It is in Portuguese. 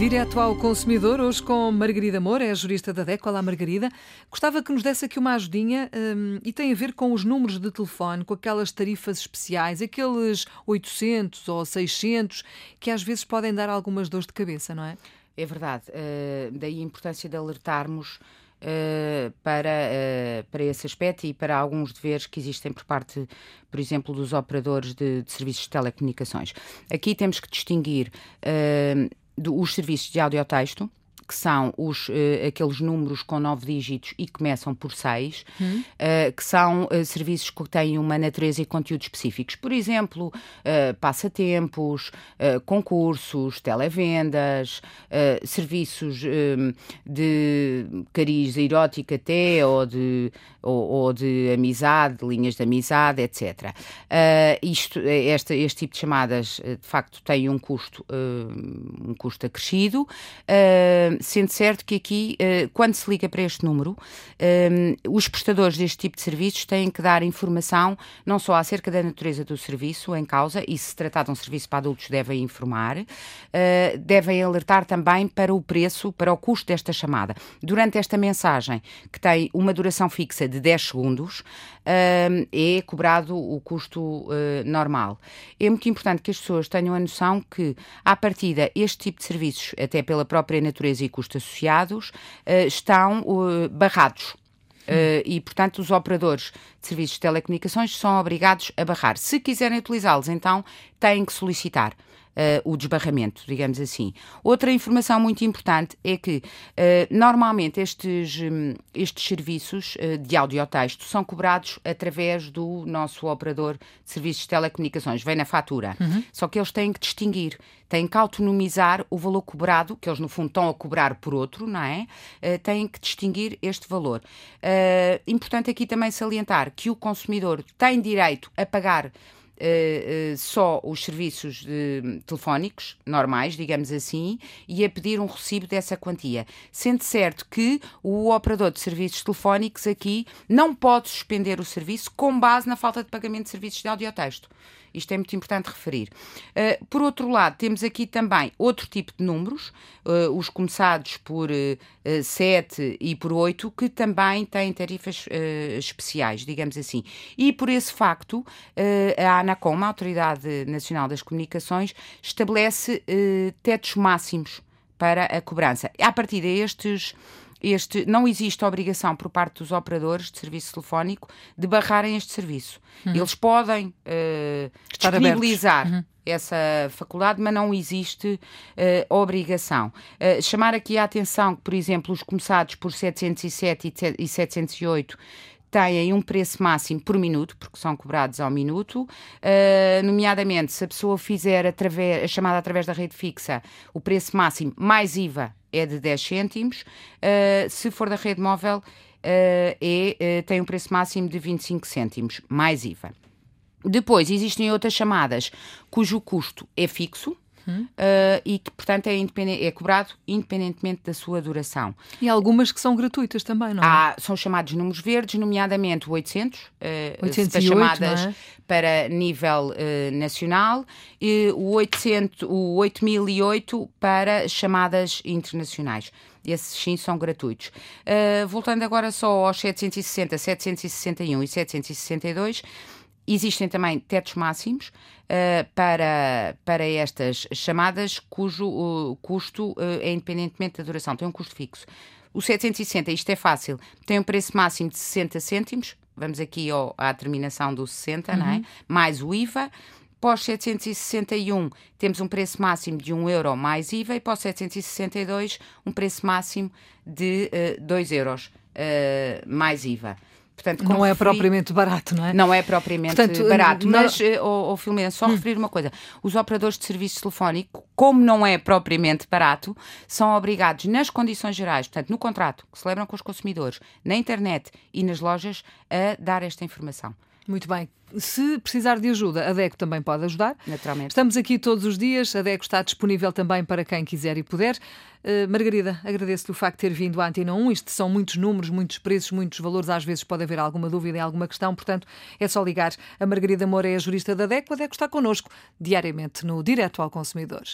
Direto ao consumidor, hoje com Margarida Moura, é a jurista da DECO. Olá, Margarida. Gostava que nos desse aqui uma ajudinha um, e tem a ver com os números de telefone, com aquelas tarifas especiais, aqueles 800 ou 600, que às vezes podem dar algumas dores de cabeça, não é? É verdade. Uh, daí a importância de alertarmos Uh, para, uh, para esse aspecto e para alguns deveres que existem por parte, por exemplo, dos operadores de, de serviços de telecomunicações. Aqui temos que distinguir uh, do, os serviços de audiotexto, que são os, uh, aqueles números com nove dígitos e começam por seis, hum. uh, que são uh, serviços que têm uma natureza e conteúdos específicos. Por exemplo, passatempos, concursos, televendas, serviços de cariz erótica até, ou de, ou, ou, de amizade, linhas de amizade, etc. isto, este, este tipo de chamadas, de facto, tem um custo, um custo acrescido sendo certo que aqui, eh, quando se liga para este número, eh, os prestadores deste tipo de serviços têm que dar informação não só acerca da natureza do serviço em causa, e se tratar de um serviço para adultos devem informar, eh, devem alertar também para o preço, para o custo desta chamada. Durante esta mensagem, que tem uma duração fixa de 10 segundos, é cobrado o custo normal. É muito importante que as pessoas tenham a noção que, à partida, este tipo de serviços, até pela própria natureza e custos associados, uh, estão uh, barrados. Uh, e, portanto, os operadores de serviços de telecomunicações são obrigados a barrar. Se quiserem utilizá-los, então têm que solicitar. Uh, o desbarramento, digamos assim. Outra informação muito importante é que, uh, normalmente, estes, um, estes serviços uh, de audiotexto são cobrados através do nosso operador de serviços de telecomunicações, vem na fatura. Uhum. Só que eles têm que distinguir, têm que autonomizar o valor cobrado, que eles, no fundo, estão a cobrar por outro, não é? têm que distinguir este valor. importante aqui também salientar que o consumidor tem direito a pagar uh, só os serviços de, telefónicos normais, digamos assim, e a pedir um recibo dessa quantia. Sendo certo que o operador de serviços telefónicos aqui não pode suspender o serviço com base na falta de pagamento de serviços de audiotexto. Isto é muito importante referir. Uh, por outro lado, temos aqui também outro tipo de números, uh, os começados por uh, 7 e por 8, que também têm tarifas especiais, digamos assim. E por esse facto, a ANACOM, a Autoridade Nacional das Comunicações, estabelece tetos máximos para a cobrança. A partir destes este, não existe obrigação por parte dos operadores de serviço telefónico de barrarem este serviço. Uhum. Eles podem uh, disponibilizar uhum. essa faculdade, mas não existe uh, obrigação. Uh, chamar aqui a atenção que, por exemplo, os começados por 707 e 708 têm um preço máximo por minuto, porque são cobrados ao minuto, uh, nomeadamente se a pessoa fizer através, a chamada através da rede fixa, o preço máximo mais IVA é de 10 cêntimos, uh, se for da rede móvel uh, é, tem um preço máximo de 25 cêntimos, mais IVA. Depois existem outras chamadas cujo custo é fixo, uh, e que, portanto, é, é, cobrado independentemente da sua duração. E algumas que são gratuitas também, não é? Há, são chamados números verdes, nomeadamente o 800, uh, 808, chamadas é? para nível uh, nacional, e o, 800, o 8008 para chamadas internacionais. Esses sim são gratuitos. Uh, voltando agora só aos 760, 761 e 762, Existem também tetos máximos uh, para, para estas chamadas, cujo uh, custo uh, é independentemente da duração, tem um custo fixo. O 760, isto é fácil, tem um preço máximo de 60 cêntimos, vamos aqui ao, à terminação do 60, uhum. não é? Uhum. mais o IVA. Pós 761 temos um preço máximo de 1 euro mais IVA e pós 762 um preço máximo de uh, 2 euros uh, mais IVA. Portanto, não é propriamente barato, não é? Não é propriamente Portanto, barato, não... mas, oh, oh, Filomena, só hum. referir uma coisa. Os operadores de serviço telefónico, como não é propriamente barato, são obrigados, nas condições gerais, portanto, no contrato que celebram com os consumidores, na internet e nas lojas, a dar esta informação. Muito bem. Se precisar de ajuda, a DECO também pode ajudar. Naturalmente. Estamos aqui todos os dias, a DECO está disponível também para quem quiser e puder. Uh, Margarida, agradeço-lhe o facto de ter vindo à Antena 1. Isto são muitos números, muitos preços, muitos valores. Às vezes pode haver alguma dúvida em alguma questão, portanto é só ligar. A Margarida Moura é a jurista da DECO. A DECO está connosco diariamente no Direto ao Consumidor.